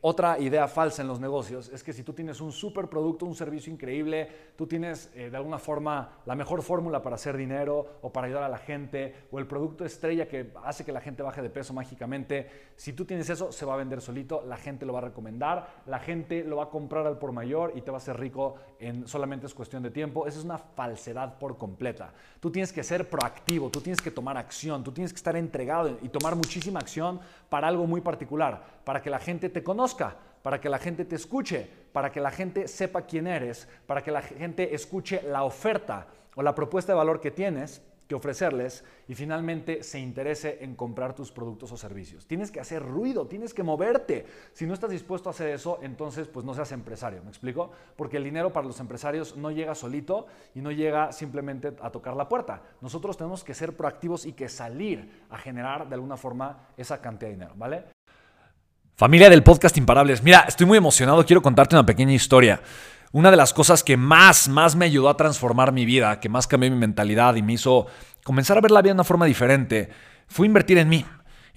otra idea falsa en los negocios es que si tú tienes un super producto, un servicio increíble, tú tienes eh, de alguna forma la mejor fórmula para hacer dinero o para ayudar a la gente, o el producto estrella que hace que la gente baje de peso mágicamente, si tú tienes eso, se va a vender solito, la gente lo va a recomendar, la gente lo va a comprar al por mayor y te va a hacer rico en solamente es cuestión de tiempo. Esa es una falsedad por completa. Tú tienes que ser proactivo, tú tienes que tomar acción, tú tienes que estar entregado y tomar muchísima acción para algo muy particular, para que la gente te conozca para que la gente te escuche, para que la gente sepa quién eres, para que la gente escuche la oferta o la propuesta de valor que tienes que ofrecerles y finalmente se interese en comprar tus productos o servicios. Tienes que hacer ruido, tienes que moverte. Si no estás dispuesto a hacer eso, entonces pues no seas empresario, ¿me explico? Porque el dinero para los empresarios no llega solito y no llega simplemente a tocar la puerta. Nosotros tenemos que ser proactivos y que salir a generar de alguna forma esa cantidad de dinero, ¿vale? Familia del podcast Imparables, mira, estoy muy emocionado, quiero contarte una pequeña historia. Una de las cosas que más, más me ayudó a transformar mi vida, que más cambió mi mentalidad y me hizo comenzar a ver la vida de una forma diferente, fue invertir en mí.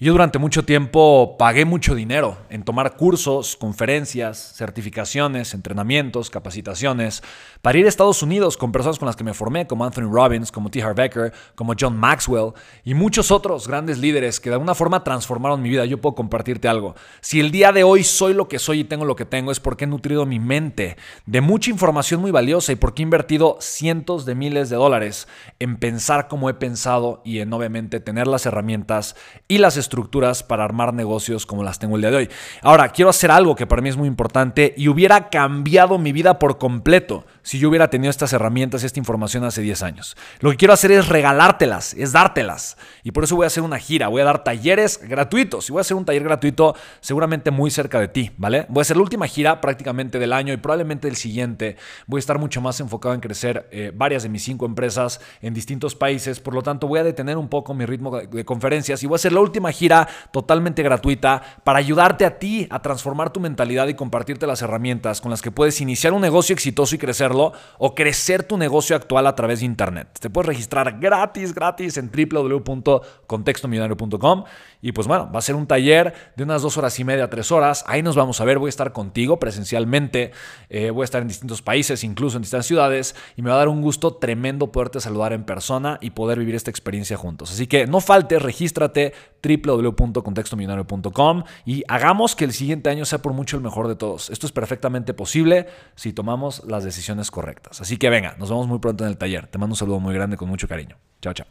Yo durante mucho tiempo pagué mucho dinero en tomar cursos, conferencias, certificaciones, entrenamientos, capacitaciones, para ir a Estados Unidos con personas con las que me formé, como Anthony Robbins, como T. Harv Becker, como John Maxwell y muchos otros grandes líderes que de alguna forma transformaron mi vida. Yo puedo compartirte algo. Si el día de hoy soy lo que soy y tengo lo que tengo, es porque he nutrido mi mente de mucha información muy valiosa y porque he invertido cientos de miles de dólares en pensar como he pensado y en obviamente tener las herramientas y las estructuras para armar negocios como las tengo el día de hoy. Ahora, quiero hacer algo que para mí es muy importante y hubiera cambiado mi vida por completo si yo hubiera tenido estas herramientas esta información hace 10 años. Lo que quiero hacer es regalártelas, es dártelas. Y por eso voy a hacer una gira, voy a dar talleres gratuitos. Y voy a hacer un taller gratuito seguramente muy cerca de ti, ¿vale? Voy a hacer la última gira prácticamente del año y probablemente el siguiente. Voy a estar mucho más enfocado en crecer eh, varias de mis cinco empresas en distintos países. Por lo tanto, voy a detener un poco mi ritmo de conferencias y voy a hacer la última gira totalmente gratuita para ayudarte a ti a transformar tu mentalidad y compartirte las herramientas con las que puedes iniciar un negocio exitoso y o crecer tu negocio actual a través de Internet. Te puedes registrar gratis, gratis en www.contextomillonario.com y pues bueno, va a ser un taller de unas dos horas y media, tres horas. Ahí nos vamos a ver, voy a estar contigo presencialmente, eh, voy a estar en distintos países, incluso en distintas ciudades y me va a dar un gusto tremendo poderte saludar en persona y poder vivir esta experiencia juntos. Así que no faltes, regístrate www.contextomillonario.com y hagamos que el siguiente año sea por mucho el mejor de todos. Esto es perfectamente posible si tomamos las correctas. Así que venga, nos vemos muy pronto en el taller. Te mando un saludo muy grande con mucho cariño. Chao, chao.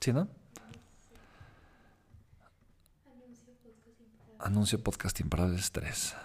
¿Sí, no? Anuncio podcast imparables 3.